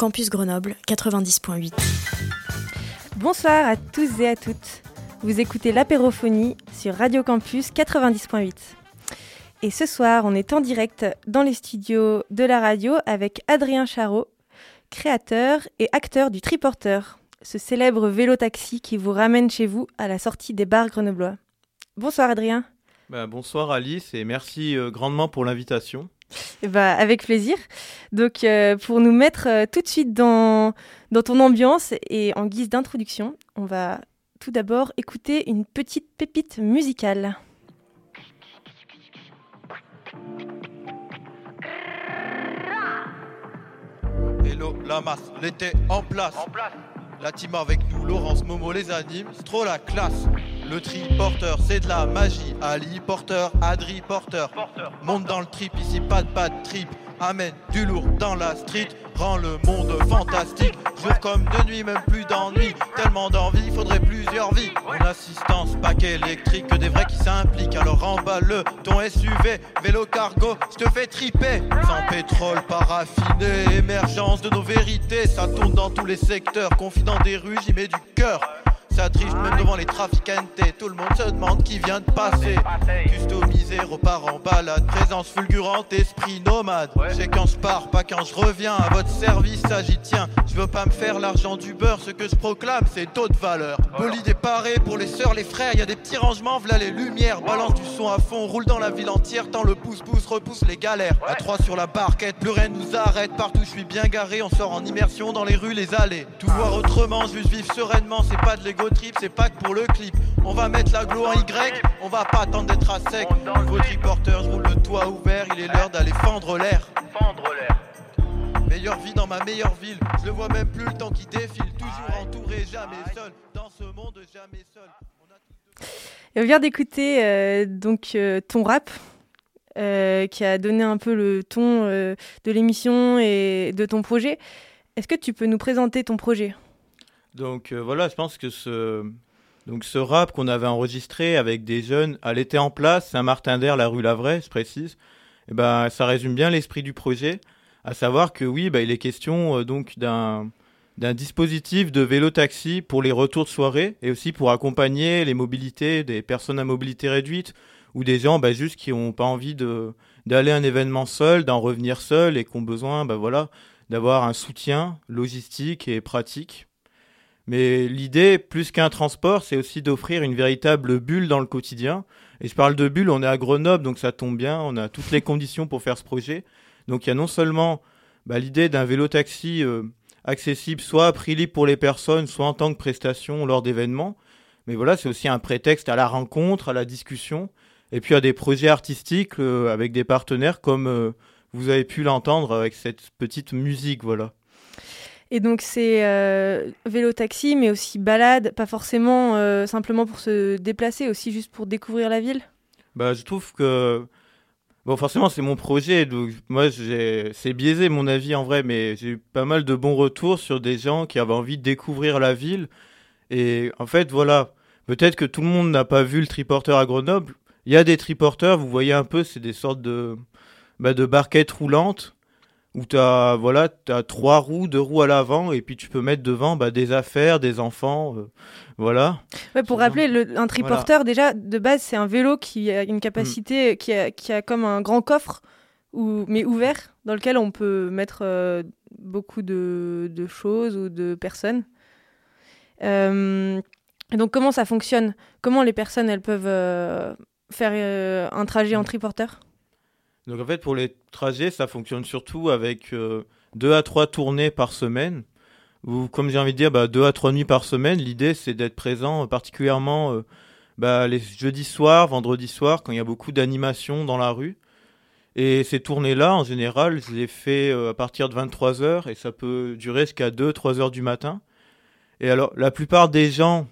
Campus Grenoble 90.8. Bonsoir à tous et à toutes. Vous écoutez l'apérophonie sur Radio Campus 90.8. Et ce soir, on est en direct dans les studios de la radio avec Adrien Charot, créateur et acteur du Triporteur, ce célèbre vélo-taxi qui vous ramène chez vous à la sortie des bars grenoblois. Bonsoir Adrien. Bah, bonsoir Alice et merci euh, grandement pour l'invitation. Eh ben, avec plaisir. Donc, euh, pour nous mettre euh, tout de suite dans, dans ton ambiance et en guise d'introduction, on va tout d'abord écouter une petite pépite musicale. Hello, la masse, l'été en place. La team avec nous, Laurence, Momo les anime, c'est trop la classe. Le tri porteur, c'est de la magie. Ali porteur, Adri porteur. Monte dans le trip, ici pas de pas de trip. Amène du lourd dans la street, rend le monde fantastique. Jour comme de nuit, même plus d'ennui. Tellement d'envie, faudrait plusieurs vies. Mon assistance, paquet électrique, que des vrais qui s'impliquent. Alors emballe-le, ton SUV, vélo cargo, je te fais triper. Sans pétrole paraffiné, émergence de nos vérités. Ça tourne dans tous les secteurs, confident des rues, j'y mets du cœur. Ça même devant les traficantes Tout le monde se demande qui vient de passer. Customisé, repart en balade Présence fulgurante, esprit nomade. C'est quand je pars, pas quand je reviens. À votre service, ça j'y tiens. Je veux pas me faire l'argent du beurre Ce que je proclame, c'est d'autres valeurs Bolide est paré pour les sœurs, les frères Y a des petits rangements, v'là les lumières. Balance du son à fond, roule dans la ville entière Tant le pouce-pouce repousse les galères. À trois sur la barquette, plus rien nous arrête. Partout je suis bien garé, on sort en immersion Dans les rues, les allées. Tout voir autrement, juste vivre sereinement C'est pas de l'ego c'est pas que pour le clip. On va mettre la glow en Y, on va pas attendre d'être à sec. Nouveau triporteur, je roule le toit ouvert, il est l'heure d'aller fendre l'air. Meilleure vie dans ma meilleure ville, je le vois même plus le temps qui défile. Toujours entouré, jamais seul. Dans ce monde, jamais seul. On vient d'écouter euh, donc euh, ton rap. euh, qui a donné un peu le ton de l'émission et de ton projet. Est-ce que tu peux nous présenter ton projet? Donc euh, voilà, je pense que ce, rap qu'on avait enregistré avec des jeunes à l'été en place, Saint-Martin-d'Air, la rue Lavray, je précise, eh ben, ça résume bien l'esprit du projet, à savoir que oui, bah, il est question euh, donc d'un d'un dispositif de vélo-taxi pour les retours de soirée et aussi pour accompagner les mobilités des personnes à mobilité réduite ou des gens bah, juste qui n'ont pas envie de d'aller à un événement seul, d'en revenir seul et qui ont besoin bah, voilà, d'avoir un soutien logistique et pratique. Mais l'idée, plus qu'un transport, c'est aussi d'offrir une véritable bulle dans le quotidien. Et je parle de bulle, on est à Grenoble, donc ça tombe bien, on a toutes les conditions pour faire ce projet. Donc il y a non seulement bah, l'idée d'un vélo-taxi euh, accessible, soit à prix libre pour les personnes, soit en tant que prestation lors d'événements. Mais voilà, c'est aussi un prétexte à la rencontre, à la discussion, et puis à des projets artistiques euh, avec des partenaires comme euh, vous avez pu l'entendre avec cette petite musique, voilà. Et donc c'est euh, vélo-taxi, mais aussi balade, pas forcément euh, simplement pour se déplacer, aussi juste pour découvrir la ville? Bah, je trouve que bon, forcément, c'est mon projet, donc moi, c'est biaisé mon avis en vrai, mais j'ai eu pas mal de bons retours sur des gens qui avaient envie de découvrir la ville. Et en fait, voilà, peut-être que tout le monde n'a pas vu le triporteur à Grenoble. Il y a des triporteurs, vous voyez un peu, c'est des sortes de, bah, de barquettes roulantes où tu as voilà, t'as trois roues, deux roues à l'avant, et puis tu peux mettre devant bah, des affaires, des enfants, euh, voilà. Ouais, pour rappeler, le- un triporteur, déjà, de base, c'est un vélo qui a une capacité, qui, a, qui a comme un grand coffre, ou, mais ouvert, dans lequel on peut mettre euh, beaucoup de, de choses ou de personnes. Euh, donc, comment ça fonctionne? Comment les personnes, elles peuvent faire un trajet en triporteur? Donc en fait, pour les trajets, ça fonctionne surtout avec euh, deux à trois tournées par semaine. Ou comme j'ai envie de dire, bah, deux à trois nuits par semaine. L'idée, c'est d'être présent euh, particulièrement euh, bah, les jeudis soirs, vendredis soirs, quand il y a beaucoup d'animations dans la rue. Et ces tournées-là, en général, je les fais à partir de 23h et ça peut durer jusqu'à 2-3 heures du matin. Et alors, la plupart des gens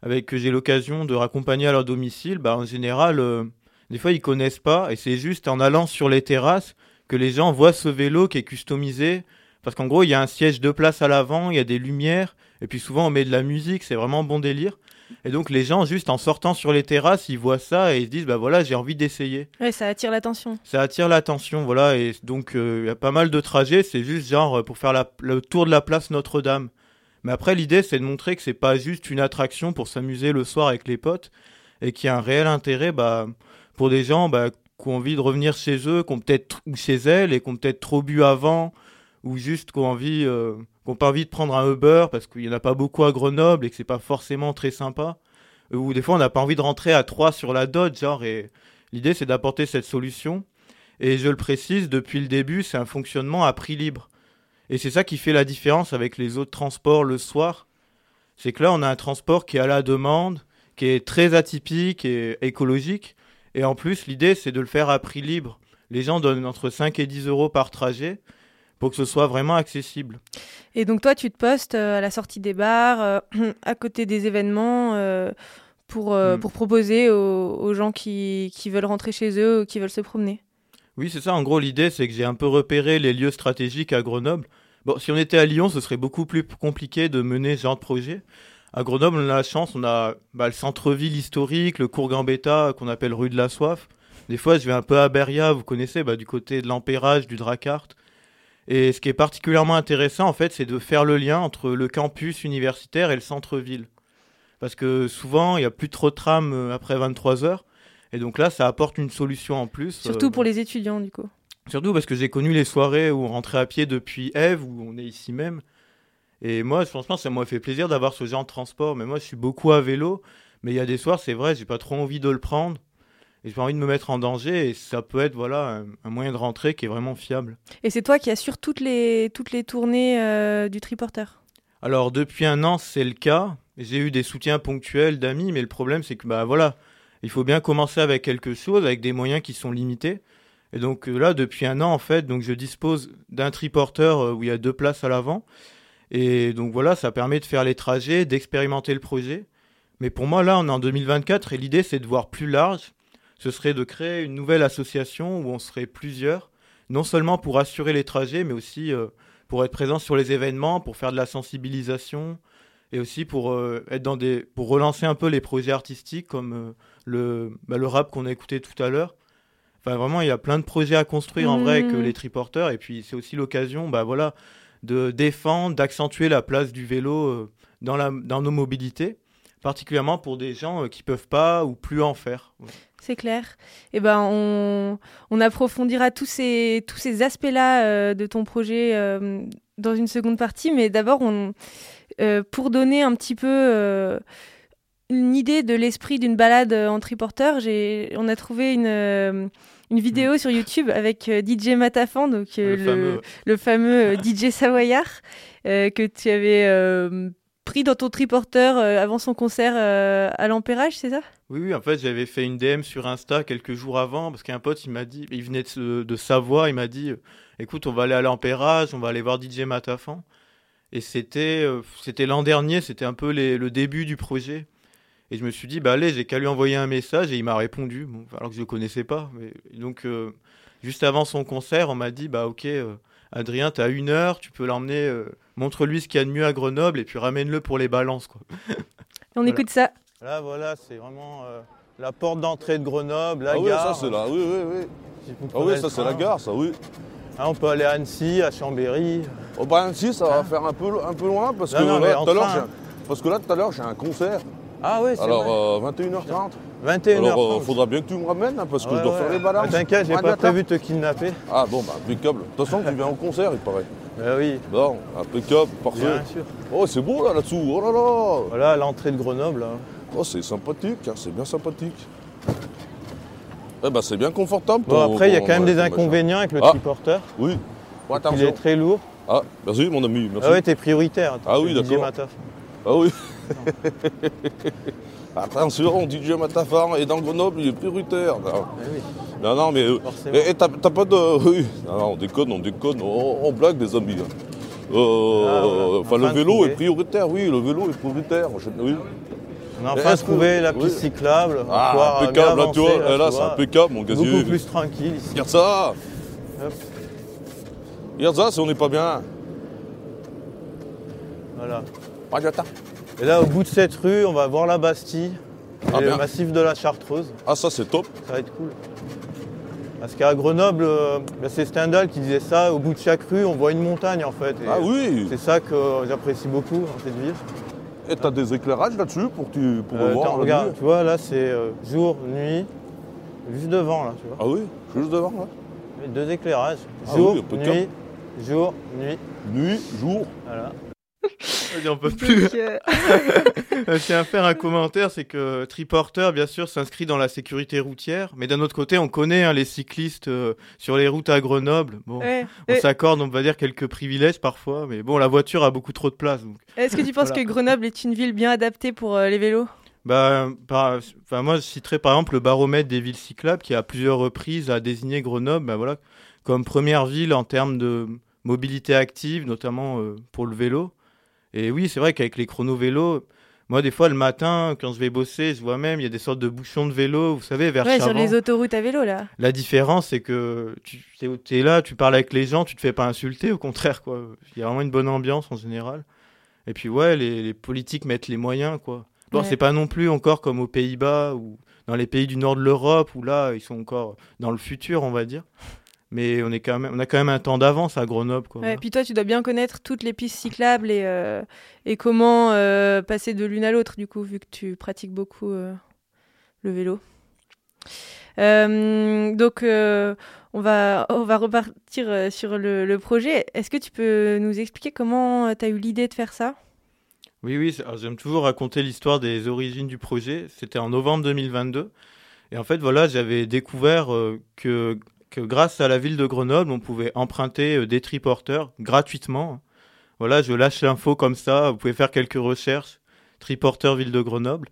avec que j'ai l'occasion de raccompagner à leur domicile, bah, en général, des fois, ils connaissent pas et c'est juste en allant sur les terrasses que les gens voient ce vélo qui est customisé. Parce qu'en gros, il y a un siège de place à l'avant, il y a des lumières, et puis souvent on met de la musique, c'est vraiment bon délire. Et donc les gens, juste en sortant sur les terrasses, ils voient ça et ils se disent, bah voilà, j'ai envie d'essayer. Ouais, ça attire l'attention. Ça attire l'attention, voilà. Et donc euh, il y a pas mal de trajets, c'est juste genre euh, pour faire la- le tour de la place Notre-Dame. Mais après, l'idée, c'est de montrer que c'est pas juste une attraction pour s'amuser le soir avec les potes et qu'il y a un réel intérêt bah, pour des gens bah, qui ont envie de revenir chez eux, qui ont peut-être ou chez elles et qui ont peut-être trop bu avant ou juste qui ont envie, euh, qui ont pas envie de prendre un Uber parce qu'il y en a pas beaucoup à Grenoble et que c'est pas forcément très sympa. Euh, Ou des fois, on n'a pas envie de rentrer à trois sur la dot, genre. Et l'idée, c'est d'apporter cette solution. Et je le précise, depuis le début, c'est un fonctionnement à prix libre. Et c'est ça qui fait la différence avec les autres transports le soir. C'est que là, on a un transport qui est à la demande, qui est très atypique et écologique. Et en plus, l'idée, c'est de le faire à prix libre. Les gens donnent entre 5 et 10 euros par trajet pour que ce soit vraiment accessible. Et donc toi, tu te postes euh, à la sortie des bars, euh, à côté des événements, euh, pour, euh, Mm. pour proposer aux, aux gens qui, qui veulent rentrer chez eux ou qui veulent se promener. Oui, c'est ça. En gros, l'idée, c'est que j'ai un peu repéré les lieux stratégiques à Grenoble. Bon, si on était à Lyon, ce serait beaucoup plus compliqué de mener ce genre de projet. À Grenoble, on a la chance, on a bah, le centre-ville historique, le cours Gambetta, qu'on appelle rue de la Soif. Des fois, je vais un peu à Beria, vous connaissez, bah, du côté de l'Empérage, du Dracart. Et ce qui est particulièrement intéressant, en fait, c'est de faire le lien entre le campus universitaire et le centre-ville. Parce que souvent, il n'y a plus trop de trams euh, après 23 heures. Et donc là, ça apporte une solution en plus. Surtout euh, pour les étudiants, du coup. Surtout parce que j'ai connu les soirées où on rentrait à pied depuis Eve, où on est ici même. Et moi, franchement, ça m'a fait plaisir d'avoir ce genre de transport. Mais moi, je suis beaucoup à vélo. Mais il y a des soirs, c'est vrai, j'ai pas trop envie de le prendre. Et j'ai pas envie de me mettre en danger. Et ça peut être voilà, un, un moyen de rentrer qui est vraiment fiable. Et c'est toi qui assures toutes les, toutes les tournées euh, du triporteur? Alors, depuis un an, c'est le cas. J'ai eu des soutiens ponctuels d'amis. Mais le problème, c'est que bah, voilà, il faut bien commencer avec quelque chose, avec des moyens qui sont limités. Et donc euh, là, depuis un an, en fait, donc je dispose d'un triporteur euh, où il y a deux places à l'avant. Et donc voilà, ça permet de faire les trajets, d'expérimenter le projet. Mais pour moi, là, on est en 2024 et l'idée, c'est de voir plus large. Ce serait de créer une nouvelle association où on serait plusieurs, non seulement pour assurer les trajets, mais aussi euh, pour être présent sur les événements, pour faire de la sensibilisation et aussi pour euh, être dans des, pour relancer un peu les projets artistiques comme euh, le, bah, le rap qu'on a écouté tout à l'heure. Enfin, vraiment, il y a plein de projets à construire en vrai avec euh, Mhm. les triporteurs. Et puis, c'est aussi l'occasion, bah, voilà, de défendre, d'accentuer la place du vélo euh, dans, nos mobilités, particulièrement pour des gens euh, qui peuvent pas ou plus en faire. C'est clair. Et ben, on, on approfondira tous ces, tous ces aspects-là euh, de ton projet dans une seconde partie. Mais d'abord, pour donner un petit peu une idée de l'esprit d'une balade en triporteur, on a trouvé une, une vidéo sur YouTube avec euh, DJ Matafan, donc euh, Le fameux. le fameux euh, DJ savoyard que tu avais pris dans ton triporteur euh, avant son concert euh, à l'Empérage, c'est ça? Oui, oui, en fait, j'avais fait une DM sur Insta quelques jours avant parce qu'un pote, il m'a dit, il venait de, Savoie, il m'a dit, écoute, on va aller à l'Empérage, on va aller voir DJ Matafan. Et c'était, euh, c'était l'an dernier, c'était un peu les- le début du projet. Et je me suis dit, bah allez, j'ai qu'à lui envoyer un message et il m'a répondu, bon, alors que je le connaissais pas. Mais, donc, euh, juste avant son concert, on m'a dit, bah ok, euh, Adrien, t'as une heure, tu peux l'emmener, euh, montre-lui ce qu'il y a de mieux à Grenoble et puis ramène-le pour les balances, quoi. On Voilà. écoute ça. Là, voilà, c'est vraiment euh, la porte d'entrée de Grenoble, la Ah oui, gare. ça c'est là, oui, oui, oui. Ah oui, ça c'est la gare, ça, oui. Ah, on peut aller à Annecy, à Chambéry. Au bah, si, ça va faire un peu, un peu loin parce que, Non, là, parce que là, tout à l'heure, j'ai un concert. Ah oui, c'est Alors, vrai. euh, 21h30. 21h30. Alors, euh, faudra bien que tu me ramènes hein, parce que je dois faire les balances. Ah, T'inquiète, j'ai pas prévu de te kidnapper. Ah bon, bah impeccable. De toute façon, tu viens au concert, il paraît. Bah oui, Bon, impeccable, parfait. bien sûr. Oh, c'est beau là, là-dessous. Oh là là. Voilà, l'entrée de Grenoble. hein. Oh, c'est sympathique, hein, c'est bien sympathique. Eh ben, c'est bien confortable. Bon, ton- après, il y a quand même ouais, des machin. inconvénients avec le Ah. triporteur. Oui. Bon, Il est très lourd. Ah, merci mon ami, merci. Ah ouais, t'es prioritaire. Ah oui, d'accord. Ah oui. Attention, DJ Matafar est dans Grenoble, il est prioritaire. Non, Eh non, non, mais. euh, et t'as pas de. Oui. Non, non, on déconne, on déconne, on, on blague, les amis. hein. Euh, Ah, enfin, le de vélo est prioritaire, oui, le vélo est prioritaire. Oui. On a enfin que- trouvé la piste oui. cyclable. Ah, impeccable, bien là, tu vois, eh, là, tu c'est impeccable, mon casier. Beaucoup plus tranquille ici. Regarde ça Hop. Regarde ça, si on n'est pas bien. Voilà. Ah, j'attends. Et là, au bout de cette rue, on va voir la Bastille Ah, le massif de la Chartreuse. Ah, ça, c'est top. Ça va être cool. Parce qu'à Grenoble, euh, ben, c'est Stendhal qui disait ça, au bout de chaque rue, on voit une montagne en fait. Et Ah oui C'est ça que j'apprécie beaucoup dans cette ville. Et t'as des éclairages là-dessus pour, tu, pour Euh, voir regarde, tu vois, là c'est euh, jour, nuit, juste devant là, tu vois. Ah oui Juste devant, là Deux éclairages. Ah Jour, oui, nuit, jour, nuit. Nuit, jour. Voilà. On peut plus. Donc, euh, Je tiens à faire un commentaire, c'est que Triporter, bien sûr, s'inscrit dans la sécurité routière, mais d'un autre côté, on connaît hein, les cyclistes euh, sur les routes à Grenoble. Bon, ouais. on Euh, s'accorde, on va dire, quelques privilèges parfois, mais bon, la voiture a beaucoup trop de place. Est-ce que tu penses Voilà. que Grenoble est une ville bien adaptée pour euh, les vélos? Bah, par- enfin, moi, je citerai par exemple le baromètre des villes cyclables qui, à plusieurs reprises, a désigné Grenoble bah, voilà, comme première ville en termes de mobilité active, notamment euh, pour le vélo. Et oui, c'est vrai qu'avec les chronos vélos, moi, des fois, le matin, quand je vais bosser, je vois même, il y a des sortes de bouchons de vélo, vous savez, vers Ouais, sur les autoroutes à vélo là. La différence, c'est que tu es, là, tu parles avec les gens, tu te fais pas insulter, au contraire, quoi. Il y a vraiment une bonne ambiance en général. Et puis, ouais, les, les politiques mettent les moyens, quoi. Bon, Ouais. c'est pas non plus encore comme aux Pays-Bas ou dans les pays du nord de l'Europe où là, ils sont encore dans le futur, on va dire. Mais on, est quand même, on a quand même un temps d'avance à Grenoble, quoi. Ouais, puis toi, tu dois bien connaître toutes les pistes cyclables et, euh, et comment euh, passer de l'une à l'autre, du coup, vu que tu pratiques beaucoup euh, le vélo. Donc, on, va, on va repartir sur le, le projet. Est-ce que tu peux nous expliquer comment tu as eu l'idée de faire ça? Oui, oui, j'aime toujours raconter l'histoire des origines du projet. C'était en novembre 2022. Et en fait, voilà, j'avais découvert que, grâce à la ville de Grenoble, on pouvait emprunter euh, des triporteurs gratuitement. Voilà, je lâche l'info comme ça. Vous pouvez faire quelques recherches. Triporteur ville de Grenoble.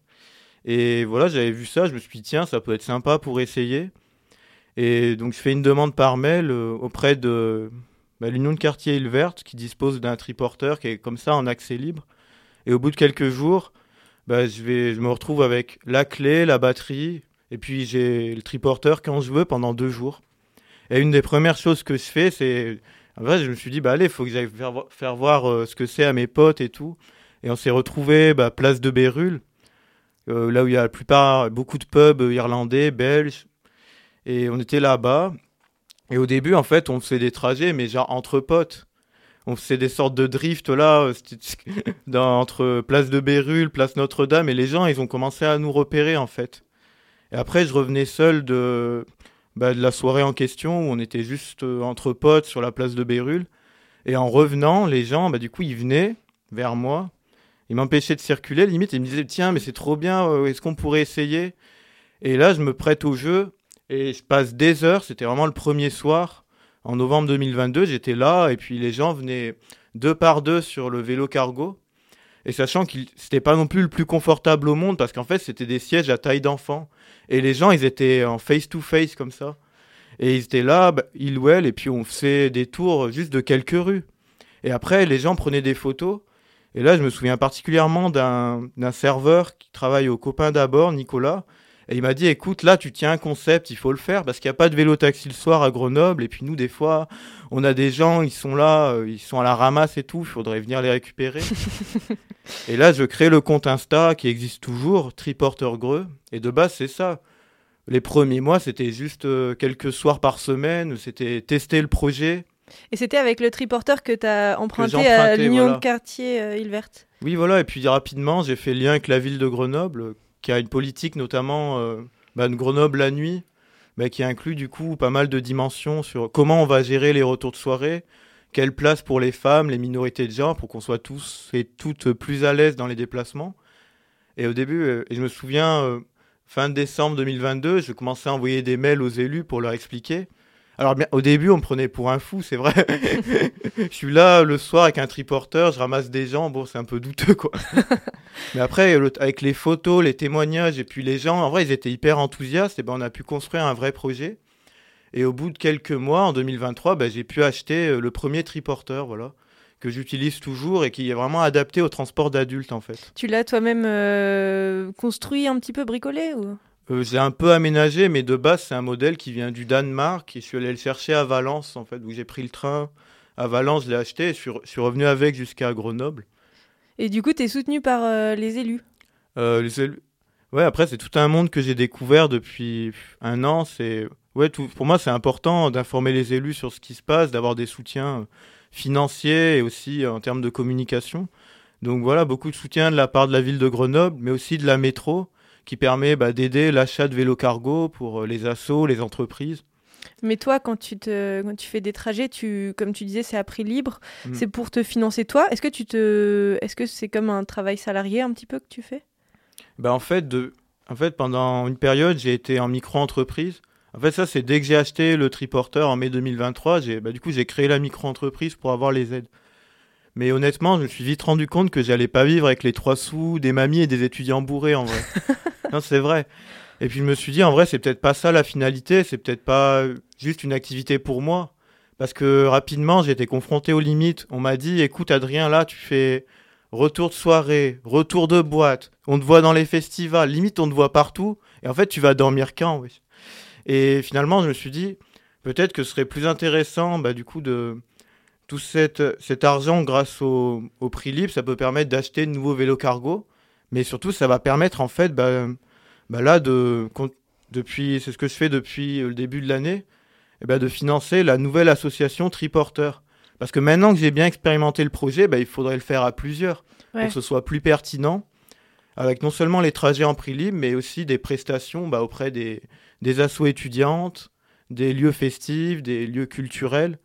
Et voilà, j'avais vu ça. Je me suis dit, tiens, ça peut être sympa pour essayer. Et donc, je fais une demande par mail euh, auprès de bah, l'Union de quartier Île Verte qui dispose d'un triporteur qui est comme ça en accès libre. Et au bout de quelques jours, bah, je me retrouve avec la clé, la batterie, et puis j'ai le triporteur quand je veux pendant deux jours. Et une des premières choses que je fais, c'est. En vrai, je me suis dit, bah allez, il faut que j'aille faire, vo- faire voir euh, ce que c'est à mes potes et tout. Et on s'est retrouvé bah, place de Bérulle, euh, là où il y a la plupart, beaucoup de pubs irlandais, belges. Et on était là-bas. Et au début, en fait, on faisait des trajets, mais genre entre potes on faisait des sortes de drift là euh, entre place de Bérulle, place Notre-Dame et les gens ils ont commencé à nous repérer en fait. Et après je revenais seul de, bah, de la soirée en question où on était juste euh, entre potes sur la place de Bérulle et en revenant les gens bah, du coup ils venaient vers moi, ils m'empêchaient de circuler. Limite ils me disaient tiens mais c'est trop bien euh, est-ce qu'on pourrait essayer? Et là je me prête au jeu et je passe des heures, c'était vraiment le premier soir en novembre 2022, j'étais là et puis les gens venaient deux par deux sur le vélo cargo. Et sachant que c'était pas non plus le plus confortable au monde parce qu'en fait c'était des sièges à taille d'enfant. Et les gens ils étaient en face to face comme ça. Et ils étaient là, bah, ils ou elles, et puis on faisait des tours juste de quelques rues. Et après les gens prenaient des photos. Et là je me souviens particulièrement d'un serveur qui travaille au copain d'abord, Nicolas. Et il m'a dit, écoute, là, tu tiens un concept, il faut le faire, parce qu'il n'y a pas de vélo taxi le soir à Grenoble. Et puis nous, des fois, on a des gens, ils sont là, euh, ils sont à la ramasse et tout, il faudrait venir les récupérer. et là, je crée le compte Insta qui existe toujours, Triporteur Greux. Et de base, c'est ça. Les premiers mois, c'était juste euh, quelques soirs par semaine, c'était tester le projet. Et c'était avec le triporteur que tu as emprunté à l'Union voilà. de quartier euh. Oui, voilà, et puis rapidement, j'ai fait le lien avec la ville de Grenoble, qui a une politique notamment euh, bah, de Grenoble la nuit, qui inclut du coup pas mal de dimensions sur comment on va gérer les retours de soirée, quelle place pour les femmes, les minorités de genre, pour qu'on soit tous et toutes plus à l'aise dans les déplacements. Et au début, euh, et je me souviens, euh, fin décembre 2022, je commençais à envoyer des mails aux élus pour leur expliquer. Alors bien, au début, on me prenait pour un fou, c'est vrai. je suis là le soir avec un triporteur, je ramasse des gens, bon, c'est un peu douteux, quoi. Mais après, le- avec les photos, les témoignages et puis les gens, en vrai, ils étaient hyper enthousiastes. Et ben, on a pu construire un vrai projet. Et au bout de quelques mois, en 2023, ben, j'ai pu acheter euh, le premier triporteur, voilà, que j'utilise toujours et qui est vraiment adapté au transport d'adultes, en fait. Tu l'as toi-même euh, construit un petit peu bricolé ou? Euh, j'ai un peu aménagé, mais de base, c'est un modèle qui vient du Danemark. Et je suis allé le chercher à Valence, en fait, où j'ai pris le train à Valence, je l'ai acheté et je suis, re- je suis revenu avec jusqu'à Grenoble. Et du coup, tu es soutenu par euh, les élus? Euh, les élus- Ouais, après, c'est tout un monde que j'ai découvert depuis un an. C'est ouais, tout... Pour moi, c'est important d'informer les élus sur ce qui se passe, d'avoir des soutiens euh, financiers et aussi en termes de communication. Donc voilà, beaucoup de soutien de la part de la ville de Grenoble, mais aussi de la métro, qui permet bah, d'aider l'achat de vélos cargo pour euh, les assos, les entreprises. Mais toi, quand tu, te, quand tu fais des trajets, tu, comme tu disais, c'est à prix libre. Mm. C'est pour te financer toi. Est-ce que tu te, est-ce que c'est comme un travail salarié un petit peu que tu fais? Bah en fait, de... en fait, pendant une période, j'ai été en micro-entreprise. En fait, ça, c'est dès que j'ai acheté le triporteur en mai 2023, j'ai... Bah, du coup, j'ai créé la micro-entreprise pour avoir les aides. Mais honnêtement, je me suis vite rendu compte que j'allais pas vivre avec les trois sous, des mamies et des étudiants bourrés, en vrai. non, c'est vrai. Et puis, je me suis dit, en vrai, c'est peut-être pas ça la finalité, c'est peut-être pas juste une activité pour moi. Parce que rapidement, j'ai été confronté aux limites. On m'a dit, écoute, Adrien, là, tu fais retour de soirée, retour de boîte, on te voit dans les festivals, limite on te voit partout, et en fait tu vas dormir quand oui. Et finalement je me suis dit, peut-être que ce serait plus intéressant bah, du coup de tout cet argent grâce au, au prix libre, ça peut permettre d'acheter de nouveaux vélos cargo, mais surtout ça va permettre en fait, bah, bah là de, depuis, c'est ce que je fais depuis le début de l'année, eh ben, de financer la nouvelle association Triporteur. Parce que maintenant que j'ai bien expérimenté le projet, bah, il faudrait le faire à plusieurs Ouais. pour que ce soit plus pertinent, avec non seulement les trajets en prix libre, mais aussi des prestations bah, auprès des, des assos étudiantes, des lieux festifs, des lieux culturels.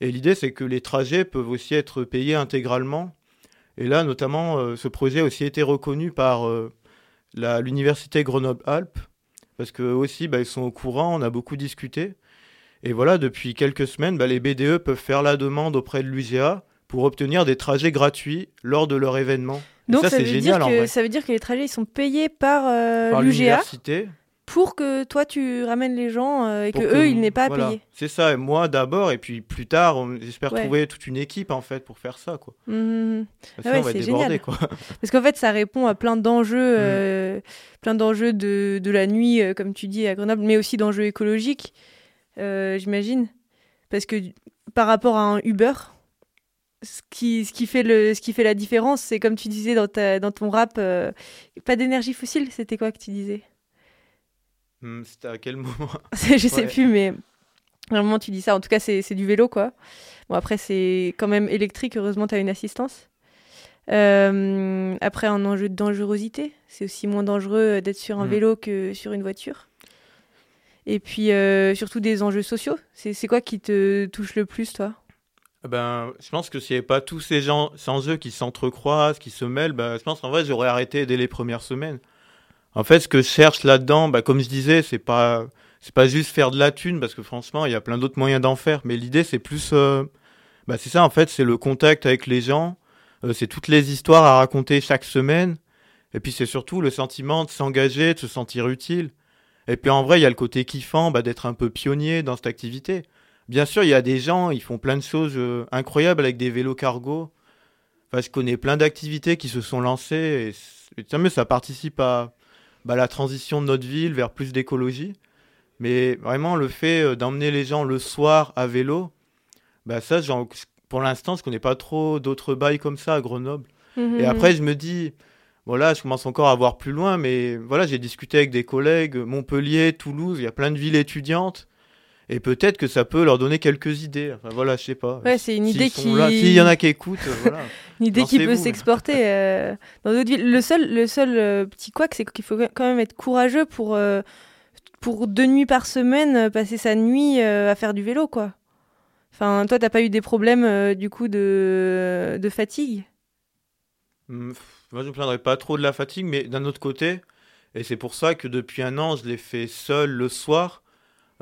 Et l'idée, c'est que les trajets peuvent aussi être payés intégralement. Et là, notamment, euh, ce projet a aussi été reconnu par euh, l'université Grenoble-Alpes, parce qu'eux aussi, bah, ils sont au courant, on a beaucoup discuté. Et voilà, depuis quelques semaines, bah, les BDE peuvent faire la demande auprès de l'UGA pour obtenir des trajets gratuits lors de leur événement. Donc ça, ça, veut génial dire que ça veut dire que les trajets ils sont payés par, euh, Par l'UGA l'université. Pour que toi tu ramènes les gens euh, et que eux ils n'aient pas à payer. C'est ça, et moi d'abord, et puis plus tard, on- j'espère Ouais. trouver toute une équipe en fait pour faire ça. Quoi. Mhm. Parce Ah que sinon, ouais, on va génial. Quoi. Parce qu'en fait, ça répond à plein d'enjeux, euh, plein d'enjeux de, de la nuit, euh, comme tu dis, à Grenoble, mais aussi d'enjeux écologiques, j'imagine. Parce que par rapport à un Uber, ce qui, ce qui, fait, le, ce qui fait la différence, c'est comme tu disais dans, ta, dans ton rap, pas d'énergie fossile, c'était quoi que tu disais? Hmm, C'était à quel moment Je sais Ouais. plus, mais normalement tu dis ça. En tout cas, c'est du vélo, quoi. Bon, après, c'est quand même électrique. Heureusement, tu as une assistance. Euh, après, un enjeu de dangerosité. C'est aussi moins dangereux d'être sur un Mm. vélo que sur une voiture. Et puis, euh, surtout des enjeux sociaux. C'est c'est quoi qui te touche le plus, toi? Eh Ben, je pense que s'il n'y avait pas tous ces gens sans eux qui s'entrecroisent, qui se mêlent, ben, je pense qu'en vrai, j'aurais arrêté dès les premières semaines. En fait, ce que je cherche là-dedans, ben, comme je disais, c'est pas, c'est pas juste faire de la thune, parce que franchement, il y a plein d'autres moyens d'en faire. Mais l'idée, c'est plus, euh, ben, c'est ça, en fait, c'est le contact avec les gens, euh, c'est toutes les histoires à raconter chaque semaine. Et puis, c'est surtout le sentiment de s'engager, de se sentir utile. Et puis, en vrai, il y a le côté kiffant, ben, d'être un peu pionnier dans cette activité. Bien sûr, il y a des gens, ils font plein de choses euh, incroyables avec des vélos cargo. Enfin, je connais plein d'activités qui se sont lancées et, et tant mieux, ça participe à bah, la transition de notre ville vers plus d'écologie. Mais vraiment, le fait euh, d'emmener les gens le soir à vélo, bah, ça, pour l'instant, je connais pas trop d'autres bails comme ça à Grenoble. Mhm. Et après, je me dis, voilà, je commence encore à voir plus loin, mais voilà, j'ai discuté avec des collègues, Montpellier, Toulouse, il y a plein de villes étudiantes. Et peut-être que ça peut leur donner quelques idées. Enfin voilà, je sais pas. Ouais, c'est une idée qui- S'il y en a qui écoutent, euh, voilà. Une idée qui peut s'exporter euh, dans d'autres villes. Le seul, le seul euh, petit couac, c'est qu'il faut quand même être courageux pour, euh, pour deux nuits par semaine, passer sa nuit à faire du vélo, quoi. Enfin, toi, t'as pas eu des problèmes, du coup, de, de fatigue? Pff, Moi, je me plaindrais pas trop de la fatigue, mais d'un autre côté, et c'est pour ça que depuis un an, je l'ai fait seul le soir.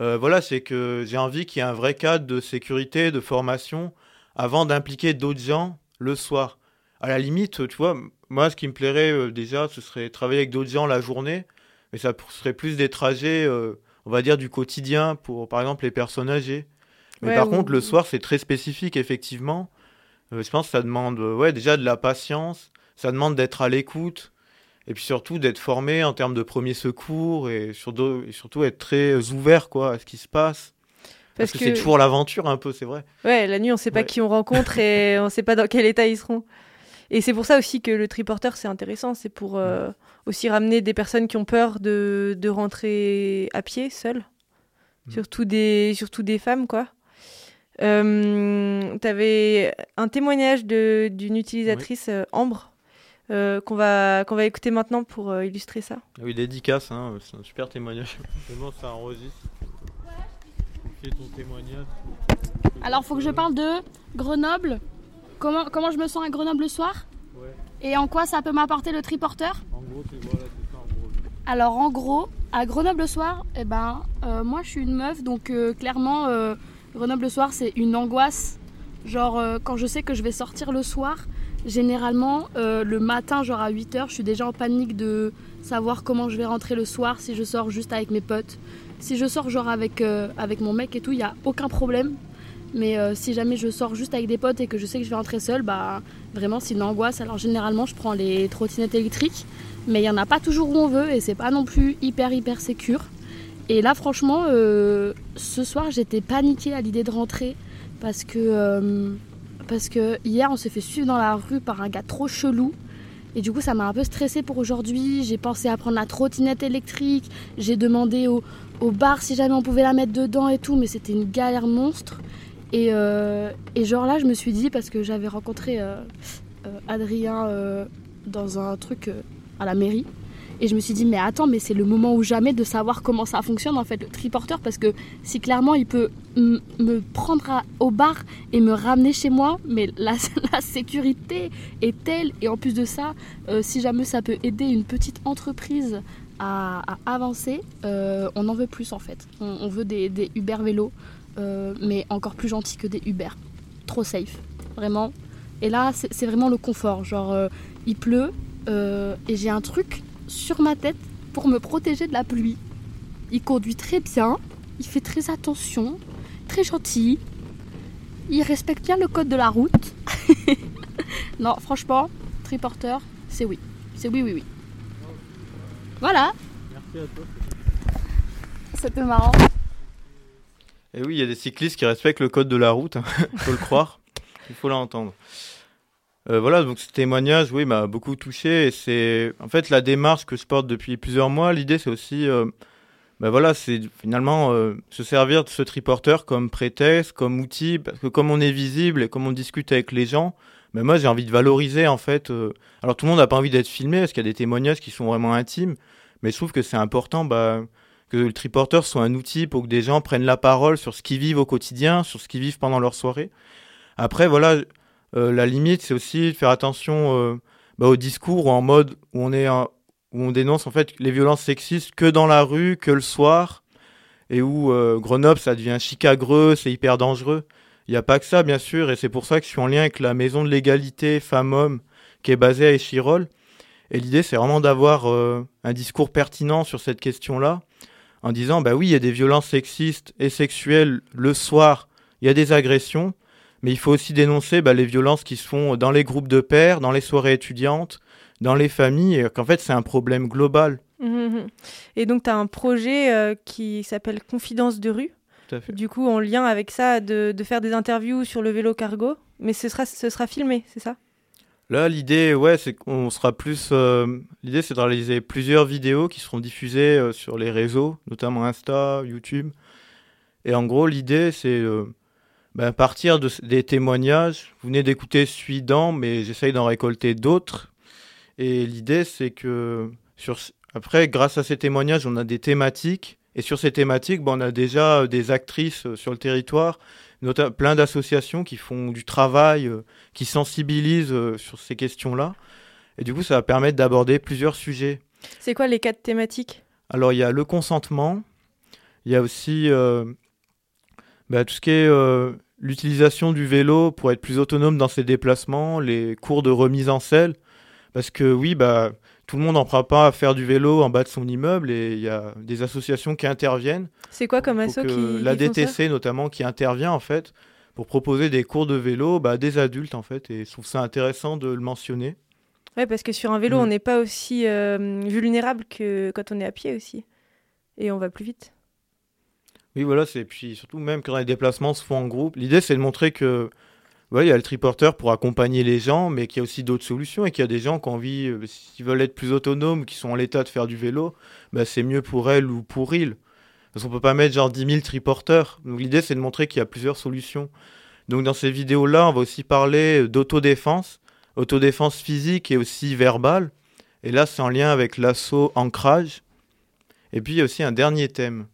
Euh, voilà, c'est que j'ai envie qu'il y ait un vrai cadre de sécurité, de formation, avant d'impliquer d'autres gens le soir. À la limite, tu vois, moi, ce qui me plairait euh, déjà, ce serait travailler avec d'autres gens la journée, mais ça serait plus des trajets, euh, on va dire, du quotidien pour, par exemple, les personnes âgées. Mais Ouais, par ou- contre, le soir, c'est très spécifique, effectivement. Je pense que ça demande, ouais, déjà de la patience, ça demande d'être à l'écoute, et puis surtout d'être formé en termes de premiers secours, et surtout, et surtout être très euh, ouvert, quoi, à ce qui se passe. Parce, Parce que, que- c'est toujours l'aventure, un peu, c'est vrai. Ouais, la nuit, on sait pas Ouais. qui on rencontre et on sait pas dans quel état ils seront. Et c'est pour ça aussi que le triporteur, c'est intéressant. C'est pour euh, aussi ramener des personnes qui ont peur de, de rentrer à pied, seules. Mm. Surtout, des, surtout des femmes, quoi. Euh, T'avais un témoignage d'une utilisatrice, euh, Ambre, euh, qu'on va, qu'on va écouter maintenant pour euh, illustrer ça. Ah Oui, dédicace, hein, c'est un super témoignage. C'est bon, ça enregistre. Fais ton témoignage. Alors, faut que je parle de Grenoble. Comment, comment je me sens à Grenoble le soir? Ouais. Et en quoi ça peut m'apporter le triporteur? En gros, c'est voilà, c'est ça, en gros. Alors, en gros, à Grenoble le soir, eh ben, euh, moi je suis une meuf, donc euh, clairement, euh, Grenoble le soir, c'est une angoisse. Genre, euh, quand je sais que je vais sortir le soir, généralement, euh, le matin, genre à 8h, je suis déjà en panique de savoir comment je vais rentrer le soir, si je sors juste avec mes potes. Si je sors genre avec, euh, avec mon mec et tout, il n'y a aucun problème. Mais euh, si jamais je sors juste avec des potes et que je sais que je vais rentrer seule, bah vraiment c'est une angoisse. Alors généralement je prends les trottinettes électriques, mais il n'y en a pas toujours où on veut et c'est pas non plus hyper hyper sécure. Et là franchement, ce soir j'étais paniquée à l'idée de rentrer parce que, parce que hier on s'est fait suivre dans la rue par un gars trop chelou. Et du coup, ça m'a un peu stressée pour aujourd'hui. J'ai pensé à prendre la trottinette électrique. J'ai demandé au, bar si jamais on pouvait la mettre dedans et tout, mais c'était une galère monstre. Et, euh, genre là, je me suis dit, parce que j'avais rencontré euh, euh, Adrien dans un truc à la mairie, et je me suis dit, mais attends, mais c'est le moment ou jamais de savoir comment ça fonctionne en fait, le triporteur, parce que si clairement il peut me prendre au bar et me ramener chez moi, mais la, sécurité est telle, et en plus de ça, euh, si jamais ça peut aider une petite entreprise à, avancer, euh, on en veut plus en fait. On, veut des, Uber vélos, euh, mais encore plus gentils que des Uber. Trop safe, vraiment. Et là, c'est vraiment le confort. Genre, il pleut et j'ai un truc sur ma tête pour me protéger de la pluie. Il conduit très bien, il fait très attention, très gentil. Il respecte bien le code de la route. non, franchement, triporteur, c'est oui. C'est oui, oui, oui. Voilà, Merci à toi. c'était marrant. Et oui, il y a des cyclistes qui respectent le code de la route, il faut le croire, il faut l'entendre. Euh, voilà, donc ce témoignage, oui, m'a beaucoup touché. Et c'est en fait la démarche que je porte depuis plusieurs mois. L'idée, c'est aussi, euh, ben voilà, c'est finalement euh, se servir de ce triporteur comme prétexte, comme outil, parce que comme on est visible et comme on discute avec les gens, ben moi j'ai envie de valoriser en fait. euh, alors tout le monde n'a pas envie d'être filmé, parce qu'il y a des témoignages qui sont vraiment intimes, mais je trouve que c'est important, bah, que le triporteur soit un outil pour que des gens prennent la parole sur ce qu'ils vivent au quotidien, sur ce qu'ils vivent pendant leur soirée. Après, voilà, la limite, c'est aussi de faire attention euh, bah, au discours ou en mode où on est où on dénonce en fait les violences sexistes que dans la rue, que le soir, et où euh, Grenoble, ça devient chicagreux, c'est hyper dangereux. Il n'y a pas que ça, bien sûr, et c'est pour ça que je suis en lien avec la maison de l'égalité femmes-hommes qui est basée à Échirol. Et l'idée, c'est vraiment d'avoir euh, un discours pertinent sur cette question-là, en disant, bah oui, il y a des violences sexistes et sexuelles le soir, il y a des agressions, mais il faut aussi dénoncer bah, les violences qui se font dans les groupes de pairs, dans les soirées étudiantes, dans les familles, et qu'en fait, c'est un problème global. Mhm. Et donc, tu as un projet euh, qui s'appelle Confidence de rue. Tout à fait. Du coup, en lien avec ça, de, de faire des interviews sur le vélo cargo. Mais ce sera, ce sera filmé, c'est ça? Là, l'idée, ouais, c'est qu'on sera plus. euh, l'idée, c'est de réaliser plusieurs vidéos qui seront diffusées euh, sur les réseaux, notamment Insta, YouTube. Et en gros, l'idée, c'est ben, à partir de, des témoignages. Vous venez d'écouter Suidan, mais j'essaye d'en récolter d'autres. Et l'idée, c'est que sur, après, grâce à ces témoignages, on a des thématiques. Et sur ces thématiques, ben, on a déjà euh, des actrices euh, sur le territoire, plein d'associations qui font du travail, euh, qui sensibilisent sur ces questions-là. Et du coup, ça va permettre d'aborder plusieurs sujets. C'est quoi les quatre thématiques? Alors, il y a le consentement, Il y a aussi euh, bah, tout ce qui est euh, l'utilisation du vélo pour être plus autonome dans ses déplacements, les cours de remise en selle. Parce que oui, bah, tout le monde n'en prend pas à faire du vélo en bas de son immeuble et il y a des associations qui interviennent. C'est quoi comme asso qui La DTC notamment qui intervient en fait pour proposer des cours de vélo bah, à des adultes en fait et je trouve ça intéressant de le mentionner. Ouais, parce que sur un vélo, Mm. on n'est pas aussi euh, vulnérable que quand on est à pied aussi. Et on va plus vite. Oui, voilà, c'est puis surtout même quand les déplacements se font en groupe, l'idée c'est de montrer que ouais, il y a le triporteur pour accompagner les gens, mais qu'il y a aussi d'autres solutions et qu'il y a des gens qui ont envie, euh, s'ils veulent être plus autonomes, qui sont en l'état de faire du vélo, bah, c'est mieux pour elles ou pour ils. Parce qu'on peut pas mettre genre 10 000 triporteurs. Donc l'idée c'est de montrer qu'il y a plusieurs solutions. Donc dans ces vidéos-là, on va aussi parler d'autodéfense, autodéfense physique et aussi verbale. Et là, c'est en lien avec l'assaut ancrage. Et puis il y a aussi un dernier thème.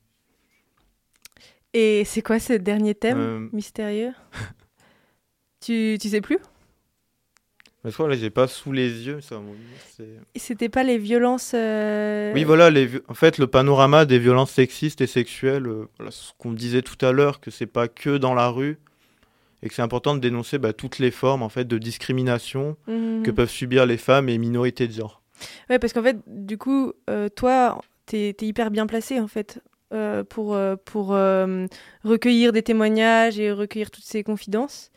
Et c'est quoi ce dernier thème Euh, mystérieux tu, tu sais plus? Parce que là, j'ai pas sous les yeux. Ça, C'était pas les violences. euh, Oui, voilà, les, en fait, le panorama des violences sexistes et sexuelles, euh, voilà, ce qu'on disait tout à l'heure, que c'est pas que dans la rue, et que c'est important de dénoncer bah, toutes les formes en fait de discrimination Mhm. que peuvent subir les femmes et minorités de genre. Ouais, parce qu'en fait, du coup, euh, toi, t'es es hyper bien placé, en fait, euh, pour, euh, pour euh, recueillir des témoignages et recueillir toutes ces confidences.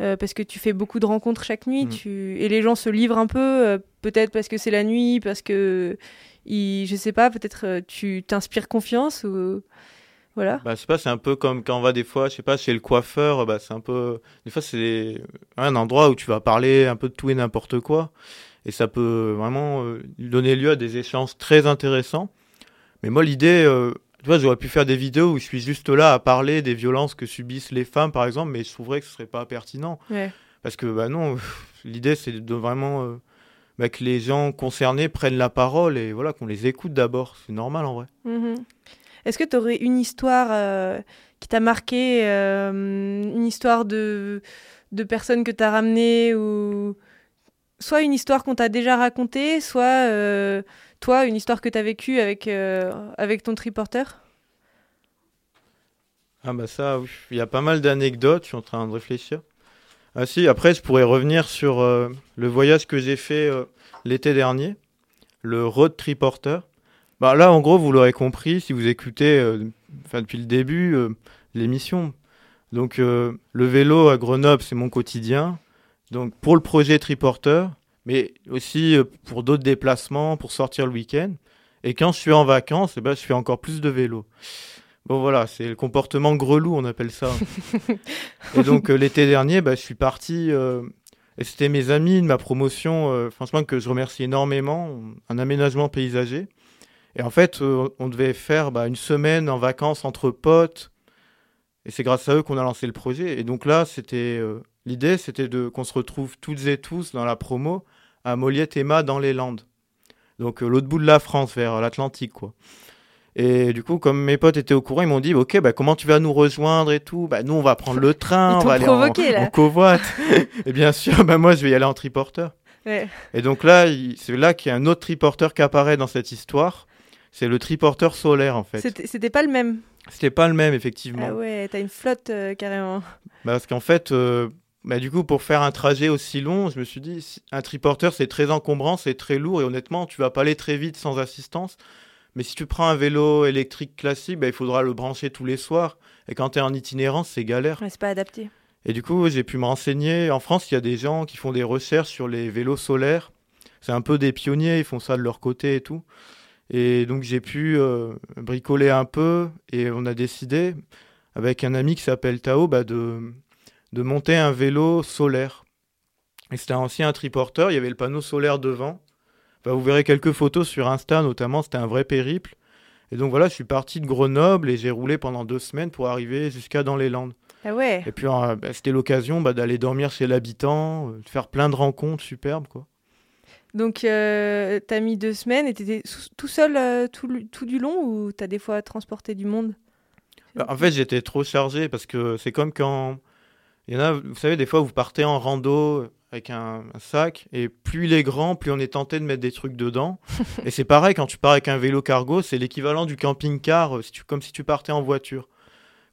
Euh, parce que tu fais beaucoup de rencontres chaque nuit, Mm. tu... et les gens se livrent un peu, peut-être parce que c'est la nuit, parce que, ils... je sais pas, peut-être tu t'inspires confiance, ou... Voilà. Bah, je sais pas, c'est un peu comme quand on va des fois, je sais pas, chez le coiffeur, bah, c'est un peu. Des fois, c'est un endroit où tu vas parler un peu de tout et n'importe quoi. Et ça peut vraiment donner lieu à des échanges très intéressants. Mais moi, l'idée, euh, tu vois, j'aurais pu faire des vidéos où je suis juste là à parler des violences que subissent les femmes, par exemple, mais je trouverais que ce serait pas pertinent. Ouais. Parce que, bah non, l'idée, c'est de vraiment. euh, bah, que les gens concernés prennent la parole et voilà, qu'on les écoute d'abord. C'est normal en vrai. Mhm. Est-ce que tu aurais une histoire euh, qui t'a marqué, euh, une histoire de, de personnes que tu as ramenées ou soit une histoire qu'on t'a déjà racontée, soit euh, toi une histoire que tu as vécue avec, euh, avec ton triporteur? Ah bah ça, il y a pas mal d'anecdotes, je suis en train de réfléchir. Ah si, après je pourrais revenir sur euh, le voyage que j'ai fait euh, l'été dernier, le road triporter. Bah là en gros vous l'aurez compris si vous écoutez depuis le début l'émission. Donc le vélo à Grenoble c'est mon quotidien. Donc pour le projet triporter, mais aussi euh, pour d'autres déplacements, pour sortir le week-end. Et quand je suis en vacances, eh ben, je fais encore plus de vélo. Bon voilà, c'est le comportement grelou, on appelle ça. et donc euh, l'été dernier, bah, je suis parti, euh, et c'était mes amis de ma promotion, euh, franchement que je remercie énormément, un aménagement paysager. Et en fait, on devait faire bah, une semaine en vacances entre potes, et c'est grâce à eux qu'on a lancé le projet. Et donc là, c'était l'idée, c'était de qu'on se retrouve toutes et tous dans la promo à Moliette-Emma dans les Landes. Donc euh, l'autre bout de la France, vers l'Atlantique, quoi. Et du coup, comme mes potes étaient au courant, ils m'ont dit Ok, bah, comment tu vas nous rejoindre et tout? Bah, Nous, on va prendre le train, on va aller en, en covoite. et bien sûr, bah, moi, je vais y aller en triporteur. Ouais. Et donc là, c'est là qu'il y a un autre triporteur qui apparaît dans cette histoire. C'est le triporteur solaire, en fait. C'était pas le même. C'était pas le même, effectivement. Ah ouais, t'as une flotte euh, carrément. Parce qu'en fait, euh, bah, du coup, pour faire un trajet aussi long, je me suis dit, un triporteur, c'est très encombrant, c'est très lourd, et honnêtement, tu vas pas aller très vite sans assistance. Mais si tu prends un vélo électrique classique, bah, il faudra le brancher tous les soirs. Et quand tu es en itinérance, c'est galère. Ouais, c'est pas adapté. Et du coup, j'ai pu me renseigner. En France, il y a des gens qui font des recherches sur les vélos solaires. C'est un peu des pionniers, ils font ça de leur côté et tout. Et donc, j'ai pu euh, bricoler un peu et on a décidé, avec un ami qui s'appelle Tao, bah, de, de monter un vélo solaire. Et c'était un triporteur, il y avait le panneau solaire devant. Bah, vous verrez quelques photos sur Insta, notamment, c'était un vrai périple. Et donc voilà, je suis parti de Grenoble et j'ai roulé pendant deux semaines pour arriver jusqu'à dans les Landes. Ah ouais. Et puis euh, bah, c'était l'occasion bah, d'aller dormir chez l'habitant, euh, de faire plein de rencontres superbes quoi. Donc, euh, t'as mis deux semaines et t'étais tout seul euh, tout, tout du long ou t'as des fois transporté du monde? En fait j'étais trop chargé parce que c'est comme quand il y en a, vous savez, des fois vous partez en rando avec un, un sac, et plus il est grand, plus on est tenté de mettre des trucs dedans. et c'est pareil, quand tu pars avec un vélo cargo, c'est l'équivalent du camping-car, euh, si comme si tu partais en voiture.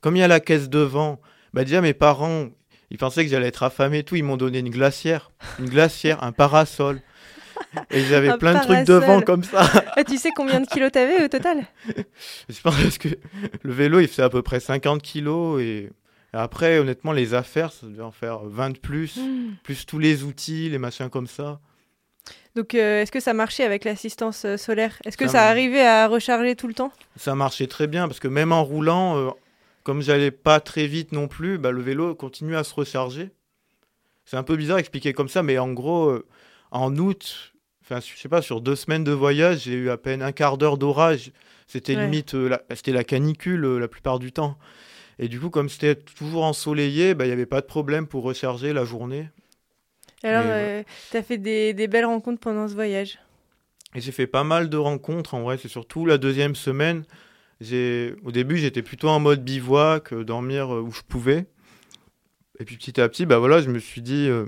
Comme il y a la caisse devant, bah déjà mes parents, ils pensaient que j'allais être affamé et tout, ils m'ont donné une glacière, une glacière, un parasol. Et ils avaient Un plein de trucs devant comme ça. Ah, tu sais combien de kilos t'avais au total? Je pense parce que le vélo, il fait à peu près 50 kilos. Et et après, honnêtement, les affaires, ça devait en faire 20 de plus. Hmm. Plus tous les outils, les machins comme ça. Donc, euh, est-ce que ça marchait avec l'assistance euh, solaire? Est-ce que Ça arrivait à recharger tout le temps? Ça marchait très bien parce que même en roulant, euh, comme j'allais pas très vite non plus, bah, le vélo continue à se recharger. C'est un peu bizarre d'expliquer comme ça, mais en gros, euh, en août, enfin, je sais pas, sur deux semaines de voyage, j'ai eu à peine un quart d'heure d'orage. C'était Ouais. limite, la, c'était la canicule la plupart du temps. Et du coup, comme c'était toujours ensoleillé, bah, il n'y avait pas de problème pour recharger la journée. Alors, ouais. euh, t'as fait des, des belles rencontres pendant ce voyage. Et j'ai fait pas mal de rencontres, en vrai, c'est surtout la deuxième semaine. Au début, j'étais plutôt en mode bivouac, euh, dormir euh, où je pouvais. Et puis petit à petit, bah voilà, je me suis dit... euh,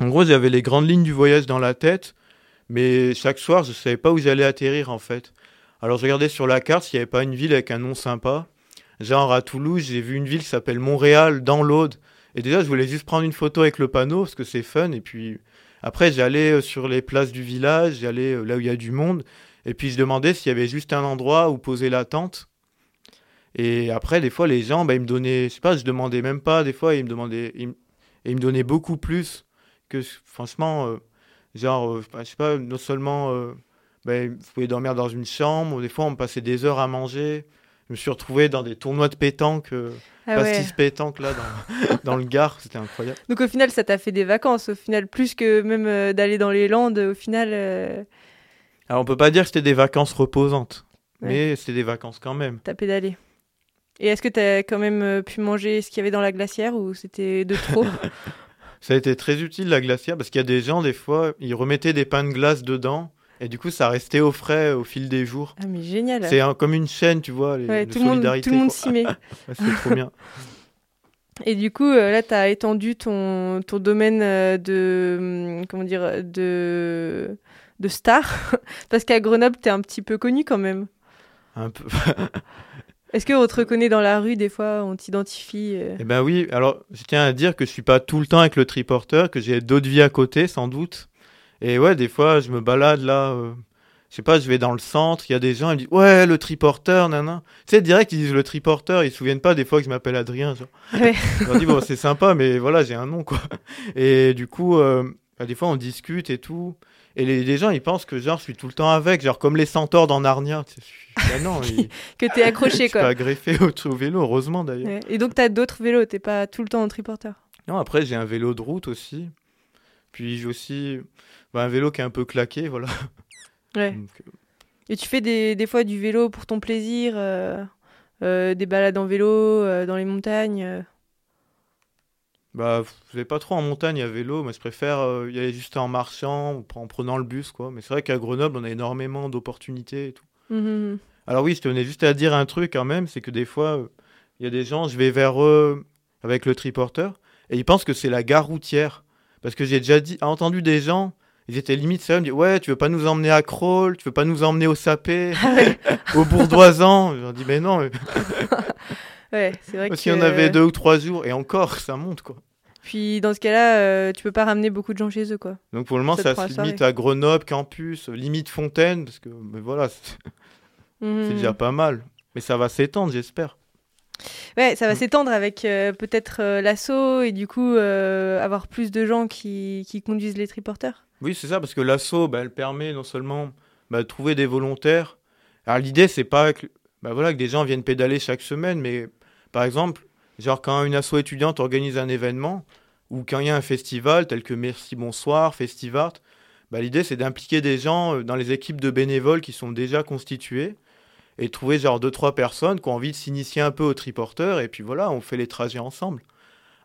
En gros, j'avais les grandes lignes du voyage dans la tête, mais chaque soir, je savais pas où j'allais atterrir, en fait. Alors je regardais sur la carte s'il n'y avait pas une ville avec un nom sympa. Genre à Toulouse, j'ai vu une ville qui s'appelle Montréal, dans l'Aude. Et déjà, je voulais juste prendre une photo avec le panneau, parce que c'est fun. Et puis après, j'allais euh, sur les places du village, j'allais euh, là où il y a du monde. Et puis je demandais s'il y avait juste un endroit où poser la tente. Et après, des fois, les gens, bah, ils me donnaient, je sais pas, je demandais même pas, des fois, ils me demandaient, ils, me- donnaient beaucoup plus que, franchement, euh, genre, euh, je sais pas, non seulement, euh, bah, vous pouvez dormir dans une chambre, des fois, on passait des heures à manger. Je me suis retrouvé dans des tournois de pétanque, euh, Ah ouais. pastis pétanque, là, dans, dans le Gard, c'était incroyable. Donc, au final, ça t'a fait des vacances. Au final, plus que même euh, d'aller dans les Landes, au final. euh, Alors, on peut pas dire que c'était des vacances reposantes, Ouais. mais c'était des vacances quand même. T'as pédalé. Et est-ce que t'as quand même euh, pu manger ce qu'il y avait dans la glacière ou c'était de trop? Ça a été très utile la glacière parce qu'il y a des gens, des fois, ils remettaient des pains de glace dedans et du coup, ça restait au frais au fil des jours. Ah, mais génial. C'est un- comme une chaîne, tu vois, les, Ouais, de tout le monde, solidarité. tout le monde s'y met. C'est trop bien. Et du coup, euh, là, tu as étendu ton, ton domaine euh, de, hum, comment dire, de, de star. Parce qu'à Grenoble, tu es un petit peu connu quand même. Un peu. Est-ce qu'on te reconnaît dans la rue des fois On t'identifie euh? Eh ben oui, alors je tiens à dire que je suis pas tout le temps avec le triporteur, que j'ai d'autres vies à côté, sans doute. Et ouais, des fois, je me balade là, euh, je sais pas, je vais dans le centre, il y a des gens, ils me disent Ouais, le triporteur, nana. Tu sais, direct, ils disent le triporteur, ils se souviennent pas des fois que je m'appelle Adrien. Genre. Ouais. Je leur dis Bon, c'est sympa, mais voilà, j'ai un nom, quoi. Et du coup, euh, bah, des fois, on discute et tout. Et les, les gens, ils pensent que genre, je suis tout le temps avec, genre comme les centaures dans Narnia. Tu sais, je suis- non, ils- Que tu es je accroché, suis quoi. pas greffé au, au vélo, heureusement d'ailleurs. Ouais. Et donc, tu as d'autres vélos, tu pas tout le temps en triporteur? Non, après, j'ai un vélo de route aussi. Puis j'ai aussi bah, un vélo qui est un peu claqué, voilà. Ouais. Donc, euh, Et tu fais des, des fois du vélo pour ton plaisir, euh, euh, des balades en vélo dans les montagnes. bah, je vais pas trop en montagne à vélo, mais je préfère y aller juste en marchant ou en prenant le bus, quoi. Mais c'est vrai qu'à Grenoble, on a énormément d'opportunités et tout. Mhm. Alors oui, je tenais juste à dire un truc quand même, c'est que des fois, il y a des gens, je vais vers eux avec le triporteur, et ils pensent que c'est la gare routière. Parce que j'ai déjà dit, entendu des gens, ils étaient limite sérieux, ils me disent, ouais, tu veux pas nous emmener à Crawl, tu veux pas nous emmener au Sapé, au Bourdoisan. Je leur dis, mais non, mais- Ouais, c'est vrai parce que... qu'il y en avait deux ou trois jours, et encore, ça monte, quoi. Puis dans ce cas-là, euh, tu peux pas ramener beaucoup de gens chez eux, quoi. Donc pour le moment, Ça se limite à Grenoble, campus, limite Fontaine, parce que, mais voilà, c'est Mhm. c'est déjà pas mal. Mais ça va s'étendre, j'espère. Ouais, ça va Mm. s'étendre avec euh, peut-être euh, l'assaut et du coup euh, avoir plus de gens qui, qui conduisent les triporteurs. Oui, c'est ça, parce que l'assaut, bah, elle permet non seulement bah, de trouver des volontaires. Alors l'idée, c'est pas que, bah, voilà, que des gens viennent pédaler chaque semaine, mais par exemple, genre quand une asso étudiante organise un événement, ou quand il y a un festival tel que Merci Bonsoir, Festivart, l'idée c'est d'impliquer des gens euh, dans les équipes de bénévoles qui sont déjà constituées, et trouver genre deux, trois personnes qui ont envie de s'initier un peu au triporteur, et puis voilà, on fait les trajets ensemble.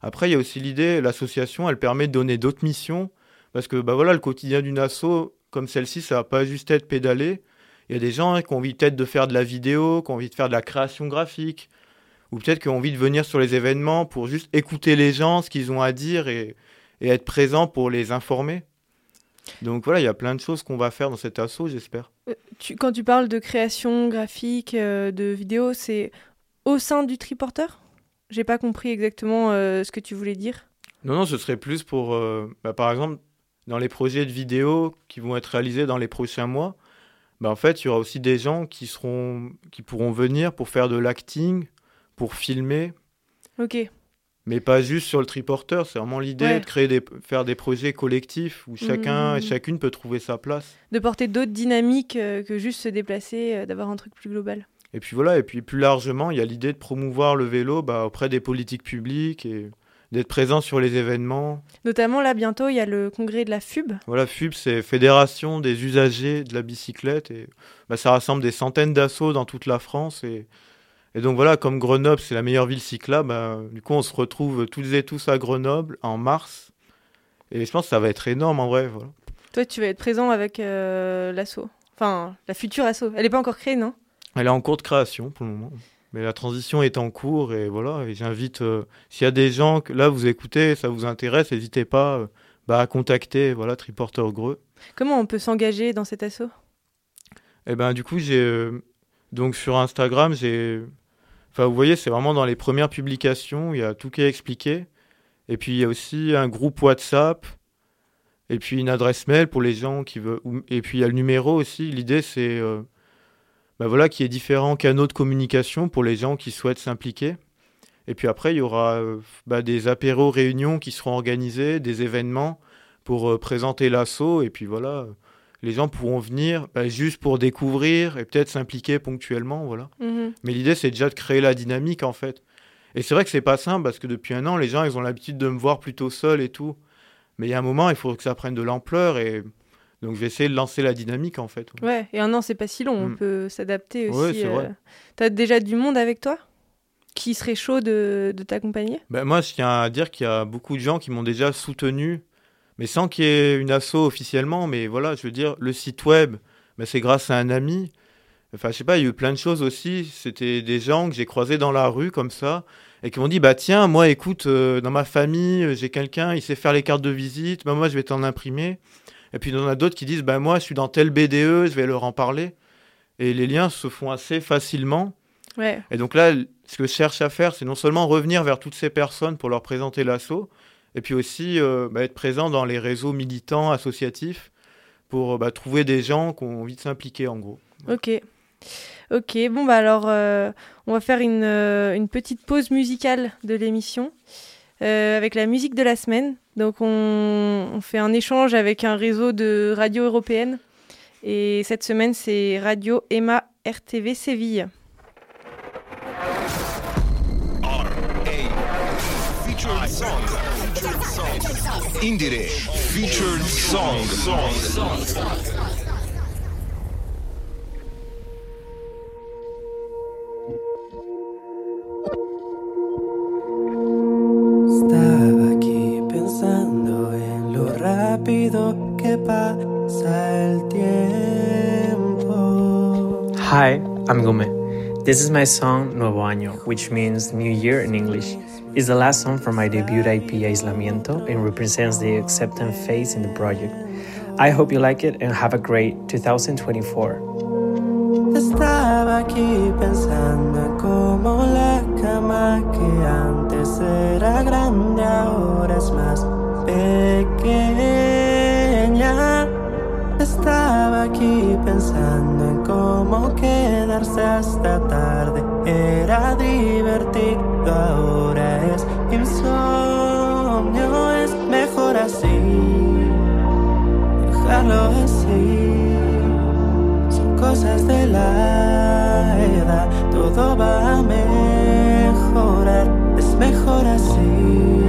Après, il y a aussi l'idée, l'association, elle permet de donner d'autres missions, parce que bah voilà, le quotidien d'une asso comme celle-ci, ça va pas juste être pédaler. Il y a des gens hein, qui ont envie peut-être de faire de la vidéo, qui ont envie de faire de la création graphique, ou peut-être qui ont envie de venir sur les événements pour juste écouter les gens, ce qu'ils ont à dire et, et être présent pour les informer. Donc voilà, il y a plein de choses qu'on va faire dans cet assaut, j'espère. Euh, quand tu parles de création graphique, euh, de vidéo, c'est au sein du triporteur? J'ai pas compris exactement euh, ce que tu voulais dire. Non, non, ce serait plus pour, bah, par exemple, dans les projets de vidéo qui vont être réalisés dans les prochains mois, bah, en fait, il y aura aussi des gens qui, seront, qui pourront venir pour faire de l'acting, pour filmer. Ok. Mais pas juste sur le triporteur, c'est vraiment l'idée de créer des, faire des projets collectifs où chacun et mmh. chacune peut trouver sa place. De porter d'autres dynamiques euh, que juste se déplacer, euh, d'avoir un truc plus global. Et puis voilà, et puis plus largement, il y a l'idée de promouvoir le vélo bah, auprès des politiques publiques et d'être présent sur les événements. Notamment là, bientôt, il y a le congrès de la FUB. Voilà, FUB, c'est Fédération des usagers de la bicyclette. Et bah, ça rassemble des centaines d'assauts dans toute la France. Et et donc voilà, comme Grenoble, c'est la meilleure ville cyclable, bah, du coup, on se retrouve tous et tous à Grenoble en mars. Et je pense que ça va être énorme en vrai. Voilà. Toi, tu vas être présent avec euh, l'assaut. Enfin, la future assaut. Elle n'est pas encore créée, non? Elle est en cours de création pour le moment. Mais la transition est en cours et voilà. Et j'invite, euh, s'il y a des gens que là vous écoutez, ça vous intéresse, n'hésitez pas euh, bah, à contacter voilà, Triporteur Greux. Comment on peut s'engager dans cet assaut? Eh ben, du coup, j'ai. donc sur Instagram, j'ai Enfin, vous voyez, c'est vraiment dans les premières publications, il y a tout qui est expliqué. Et puis, il y a aussi un groupe WhatsApp, et puis une adresse mail pour les gens qui veulent. Et puis, il y a le numéro aussi. L'idée, c'est euh, bah voilà, qu'il y ait différents canaux de communication pour les gens qui souhaitent s'impliquer. Et puis après, il y aura euh, bah, des apéros, réunions qui seront organisés, des événements pour euh, présenter l'assaut. Et puis voilà, les gens pourront venir bah, juste pour découvrir et peut-être s'impliquer ponctuellement, voilà. Mhm. Mais l'idée, c'est déjà de créer la dynamique, en fait. Et c'est vrai que c'est pas simple parce que depuis un an, les gens, ils ont l'habitude de me voir plutôt seul et tout. Mais il y a un moment, il faut que ça prenne de l'ampleur et donc je vais essayer de lancer la dynamique, en fait. Ouais, et un an, c'est pas si long, on mm. peut s'adapter aussi. Ouais, euh... T'as déjà du monde avec toi qui serait chaud de, de t'accompagner? Ben, Moi, je tiens à dire qu'il y a beaucoup de gens qui m'ont déjà soutenu mais sans qu'il y ait une asso officiellement. Mais voilà, je veux dire, le site web, bah, c'est grâce à un ami. Enfin, je sais pas, il y a eu plein de choses aussi. C'était des gens que j'ai croisés dans la rue comme ça et qui m'ont dit bah tiens, moi écoute, euh, dans ma famille, euh, j'ai quelqu'un, il sait faire les cartes de visite, bah, moi je vais t'en imprimer. Et puis il y en a d'autres qui disent bah moi je suis dans tel BDE, je vais leur en parler. Et les liens se font assez facilement. Ouais. Et donc là, ce que je cherche à faire, c'est non seulement revenir vers toutes ces personnes pour leur présenter l'assaut, et puis aussi euh, bah, être présent dans les réseaux militants, associatifs, pour bah, trouver des gens qui ont envie de s'impliquer en gros. Ok. Ok, bon bah alors euh, on va faire une, euh, une, petite pause musicale de l'émission avec la musique de la semaine. Donc on, on, fait un échange avec un réseau de radio européennes et cette semaine c'est Radio Emma RTV Séville. Indire featured song. Estaba aquí pensando en lo rápido que pasa el tiempo. Hi, I'm Gome. This is my song Nuevo Año, which means New Year in English. It's the last song from my debut IP Aislamiento and represents the acceptance phase in the project. I hope you like it and have a great 2024. Estaba aquí pensando en cómo la cama que antes era grande ahora es más. Estaba aquí pensando en cómo quedarse hasta tarde era divertido, ahora es insomnio, es mejor así, dejarlo así. Son cosas de la edad, todo va a mejorar, es mejor así,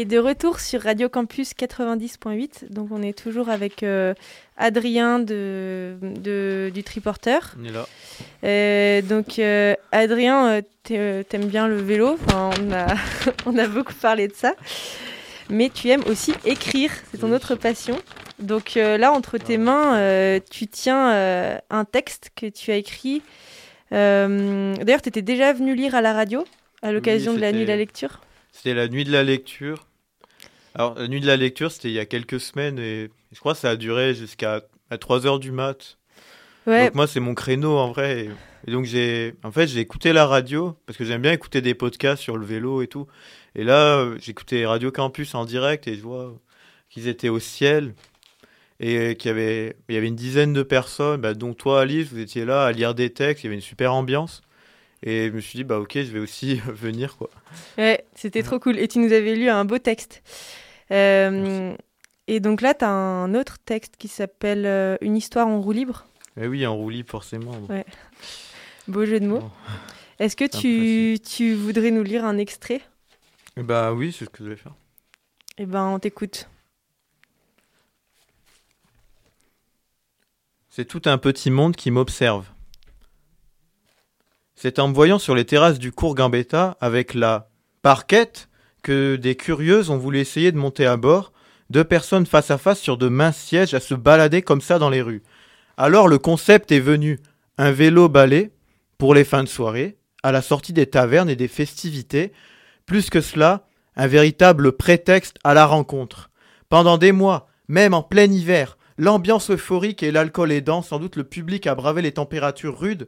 Et de retour sur Radio Campus 90.8, donc on est toujours avec euh, Adrien de, de- du Triporteur. On est là. Euh, donc euh, Adrien, euh, t'aimes bien le vélo, Enfin, on, a, on a beaucoup parlé de ça, mais tu aimes aussi écrire, c'est ton autre passion. Donc là, entre tes mains, euh, tu tiens un texte que tu as écrit. D'ailleurs, tu étais déjà venu lire à la radio à l'occasion de la nuit de la lecture? C'était la nuit de la lecture. Alors, la nuit de la lecture, c'était il y a quelques semaines et je crois que ça a duré jusqu'à 3 heures du mat. Ouais. Donc moi, c'est mon créneau en vrai. Et, et donc, j'ai en fait, j'ai écouté la radio parce que j'aime bien écouter des podcasts sur le vélo et tout. Et là, j'écoutais Radio Campus en direct et je vois qu'ils étaient au ciel et qu'il y avait, il y avait une dizaine de personnes, bah, dont toi, Alice, vous étiez là à lire des textes. Il y avait une super ambiance. Et je me suis dit, bah ok, je vais aussi venir quoi. Ouais, c'était trop cool. Et tu nous avais lu un beau texte. Euh, et donc là, tu as un autre texte qui s'appelle euh, Une histoire en roue libre. Eh oui, en roue libre, forcément. Ouais. Beau jeu de mots. Bon. Est-ce que tu, tu voudrais nous lire un extrait? Eh Bah oui, c'est ce que je vais faire. Eh ben, on t'écoute. C'est tout un petit monde qui m'observe. C'est en me voyant sur les terrasses du cours Gambetta avec la parquette que des curieuses ont voulu essayer de monter à bord, deux personnes face à face sur de minces sièges à se balader comme ça dans les rues. Alors le concept est venu, un vélo balai pour les fins de soirée, à la sortie des tavernes et des festivités, plus que cela, un véritable prétexte à la rencontre. Pendant des mois, même en plein hiver, l'ambiance euphorique et l'alcool aidant, sans doute le public a bravé les températures rudes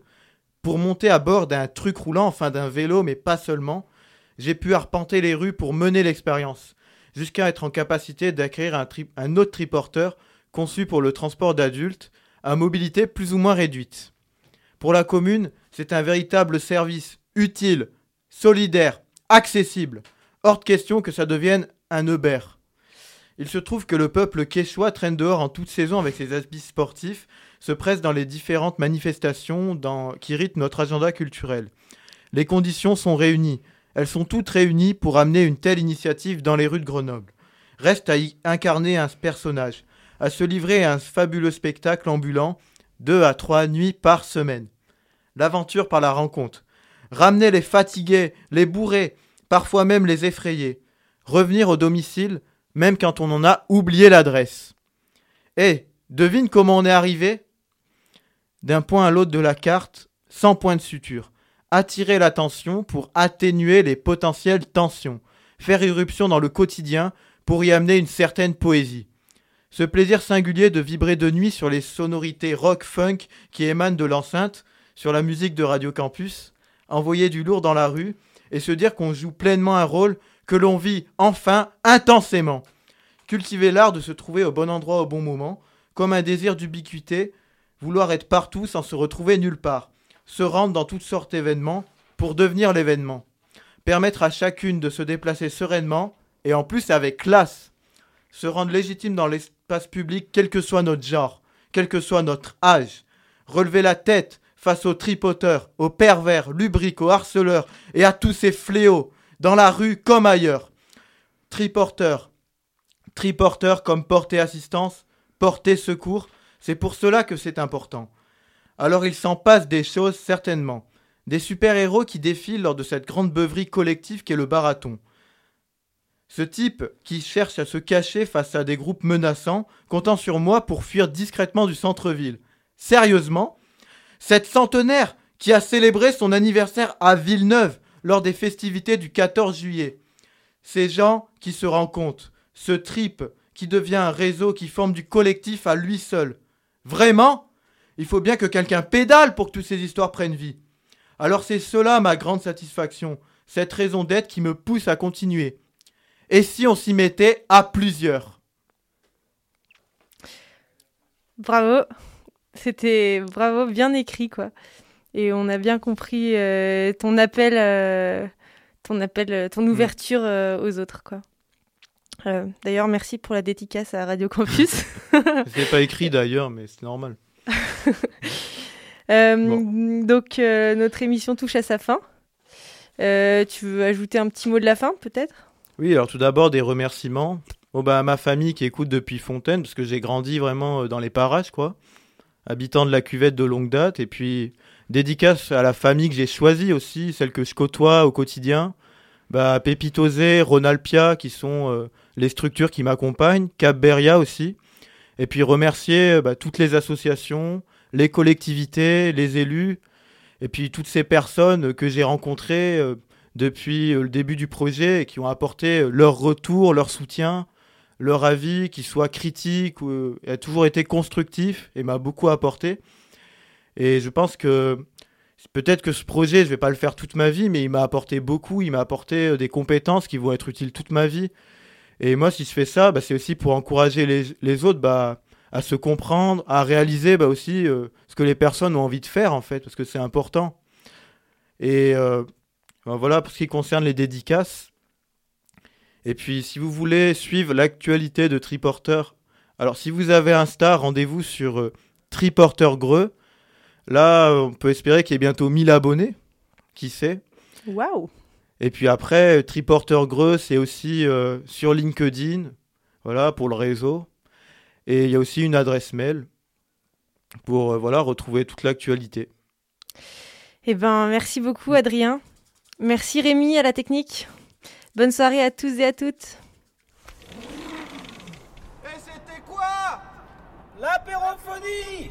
pour monter à bord d'un truc roulant, enfin d'un vélo, mais pas seulement. J'ai pu arpenter les rues pour mener l'expérience, jusqu'à être en capacité d'acquérir un, autre triporteur conçu pour le transport d'adultes, à mobilité plus ou moins réduite. Pour la commune, c'est un véritable service utile, solidaire, accessible. Hors de question que ça devienne un Uber. Il se trouve que le peuple quechua traîne dehors en toute saison avec ses habits sportifs, se presse dans les différentes manifestations qui rythment notre agenda culturel. Les conditions sont réunies. Elles sont toutes réunies pour amener une telle initiative dans les rues de Grenoble. Reste à y incarner un personnage, à se livrer à un fabuleux spectacle ambulant, deux à trois nuits par semaine. L'aventure par la rencontre. Ramener les fatigués, les bourrés, parfois même les effrayés. Revenir au domicile, même quand on en a oublié l'adresse. Eh, devine comment on est arrivé? D'un point à l'autre de la carte, sans point de suture. Attirer l'attention pour atténuer les potentielles tensions. Faire irruption dans le quotidien pour y amener une certaine poésie. Ce plaisir singulier de vibrer de nuit sur les sonorités rock-funk qui émanent de l'enceinte, sur la musique de Radio Campus, envoyer du lourd dans la rue et se dire qu'on joue pleinement un rôle que l'on vit enfin intensément. Cultiver l'art de se trouver au bon endroit au bon moment, comme un désir d'ubiquité, vouloir être partout sans se retrouver nulle part, se rendre dans toutes sortes d'événements pour devenir l'événement, permettre à chacune de se déplacer sereinement et en plus avec classe, se rendre légitime dans l'espace public quel que soit notre genre, quel que soit notre âge, relever la tête face aux tripoteurs, aux pervers, lubriques, aux harceleurs et à tous ces fléaux, dans la rue comme ailleurs. Triporteurs, triporteurs comme porter assistance, porter secours, c'est pour cela que c'est important. Alors il s'en passe des choses certainement, des super-héros qui défilent lors de cette grande beuverie collective qu'est le barathon. Ce type qui cherche à se cacher face à des groupes menaçants, comptant sur moi pour fuir discrètement du centre-ville. Sérieusement? Cette centenaire qui a célébré son anniversaire à Villeneuve lors des festivités du 14 juillet. Ces gens qui se rencontrent, ce trip qui devient un réseau qui forme du collectif à lui seul. Vraiment? Il faut bien que quelqu'un pédale pour que toutes ces histoires prennent vie. Alors c'est cela ma grande satisfaction, cette raison d'être qui me pousse à continuer. Et si on s'y mettait à plusieurs? Bravo. C'était bravo, bien écrit quoi. Et on a bien compris euh, ton appel, euh, ton appel, euh, ton ouverture euh, aux autres quoi. Euh, D'ailleurs, merci pour la dédicace à Radio Campus. C'est pas écrit d'ailleurs, mais c'est normal. Euh, Donc euh, notre émission touche à sa fin. Tu veux ajouter un petit mot de la fin peut-être? Oui, alors tout d'abord des remerciements. Bon, bah, à ma famille qui écoute depuis Fontaine, parce que j'ai grandi vraiment dans les parages, quoi. Habitant de la cuvette de longue date. Et puis, dédicace à la famille que j'ai choisie aussi, celle que je côtoie au quotidien. Bah, Ronalpia, qui sont euh, les structures qui m'accompagnent. Cap Beria aussi. Et puis remercier euh, bah, toutes les associations, les collectivités, les élus, et puis toutes ces personnes que j'ai rencontrées euh, depuis le début du projet et qui ont apporté leur retour, leur soutien, leur avis, qui soit critique ou a toujours été constructif et m'a beaucoup apporté. Et je pense que peut-être que ce projet, je vais pas le faire toute ma vie, mais il m'a apporté beaucoup, il m'a apporté des compétences qui vont être utiles toute ma vie. Et moi, si je fais ça, bah, c'est aussi pour encourager les, autres bah, à se comprendre, à réaliser bah, aussi euh, ce que les personnes ont envie de faire, en fait, parce que c'est important. Et euh, bah, voilà pour ce qui concerne les dédicaces. Et puis, si vous voulez suivre l'actualité de Triporter, alors si vous avez un star, rendez-vous sur euh, Triporter Greux. Là, on peut espérer qu'il y ait bientôt 1000 abonnés. Qui sait? Waouh et puis après, Triporter Greux, c'est aussi euh, sur LinkedIn, voilà, pour le réseau. Et il y a aussi une adresse mail pour euh, voilà, retrouver toute l'actualité. Eh ben, merci beaucoup, Adrien. Merci, Rémi, à la technique. Bonne soirée à tous et à toutes. Et c'était quoi? L'apérophonie